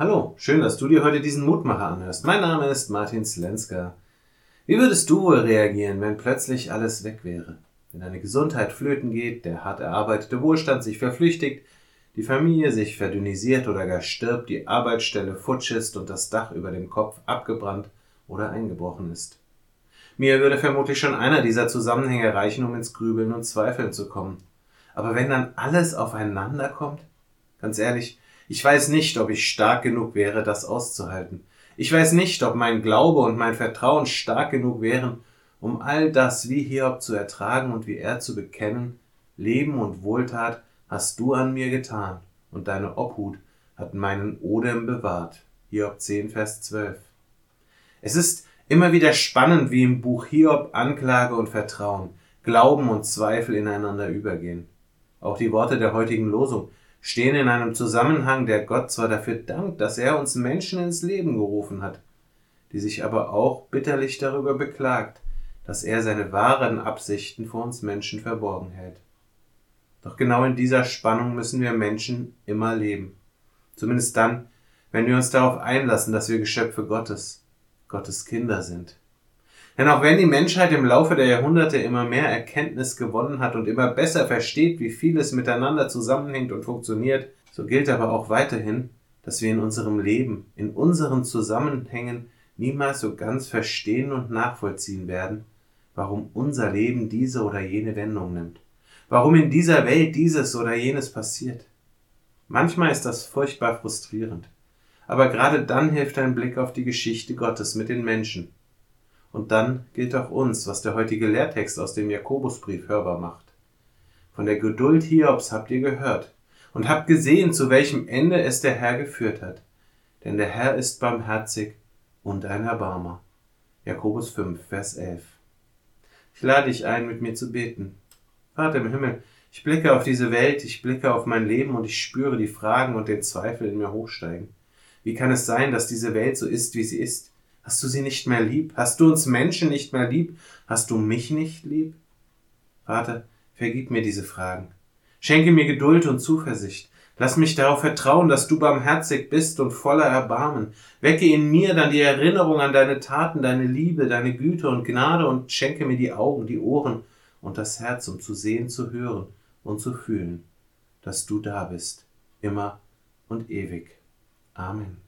Hallo, schön, dass du dir heute diesen Mutmacher anhörst. Mein Name ist Martin Slenska. Wie würdest du wohl reagieren, wenn plötzlich alles weg wäre? Wenn deine Gesundheit flöten geht, der hart erarbeitete Wohlstand sich verflüchtigt, die Familie sich verdünnisiert oder gar stirbt, die Arbeitsstelle futsch ist und das Dach über dem Kopf abgebrannt oder eingebrochen ist. Mir würde vermutlich schon einer dieser Zusammenhänge reichen, um ins Grübeln und Zweifeln zu kommen. Aber wenn dann alles aufeinander kommt? Ganz ehrlich, ich weiß nicht, ob ich stark genug wäre, das auszuhalten. Ich weiß nicht, ob mein Glaube und mein Vertrauen stark genug wären, um all das wie Hiob zu ertragen und wie er zu bekennen, Leben und Wohltat hast du an mir getan, und deine Obhut hat meinen Odem bewahrt. Hiob 10, Vers 12. Es ist immer wieder spannend, wie im Buch Hiob Anklage und Vertrauen, Glauben und Zweifel ineinander übergehen. Auch die Worte der heutigen Losung stehen in einem Zusammenhang, der Gott zwar dafür dankt, dass er uns Menschen ins Leben gerufen hat, die sich aber auch bitterlich darüber beklagt, dass er seine wahren Absichten vor uns Menschen verborgen hält. Doch genau in dieser Spannung müssen wir Menschen immer leben. Zumindest dann, wenn wir uns darauf einlassen, dass wir Geschöpfe Gottes, Gottes Kinder sind. Denn auch wenn die Menschheit im Laufe der Jahrhunderte immer mehr Erkenntnis gewonnen hat und immer besser versteht, wie vieles miteinander zusammenhängt und funktioniert, so gilt aber auch weiterhin, dass wir in unserem Leben, in unseren Zusammenhängen niemals so ganz verstehen und nachvollziehen werden, warum unser Leben diese oder jene Wendung nimmt, warum in dieser Welt dieses oder jenes passiert. Manchmal ist das furchtbar frustrierend, aber gerade dann hilft ein Blick auf die Geschichte Gottes mit den Menschen, und dann gilt auch uns, was der heutige Lehrtext aus dem Jakobusbrief hörbar macht. Von der Geduld Hiobs habt ihr gehört und habt gesehen, zu welchem Ende es der Herr geführt hat. Denn der Herr ist barmherzig und ein Erbarmer. Jakobus 5, Vers 11. Ich lade dich ein, mit mir zu beten. Vater im Himmel, ich blicke auf diese Welt, ich blicke auf mein Leben und ich spüre die Fragen und den Zweifel in mir hochsteigen. Wie kann es sein, dass diese Welt so ist, wie sie ist? Hast du sie nicht mehr lieb? Hast du uns Menschen nicht mehr lieb? Hast du mich nicht lieb? Vater, vergib mir diese Fragen. Schenke mir Geduld und Zuversicht. Lass mich darauf vertrauen, dass du barmherzig bist und voller Erbarmen. Wecke in mir dann die Erinnerung an deine Taten, deine Liebe, deine Güte und Gnade und schenke mir die Augen, die Ohren und das Herz, um zu sehen, zu hören und zu fühlen, dass du da bist, immer und ewig. Amen.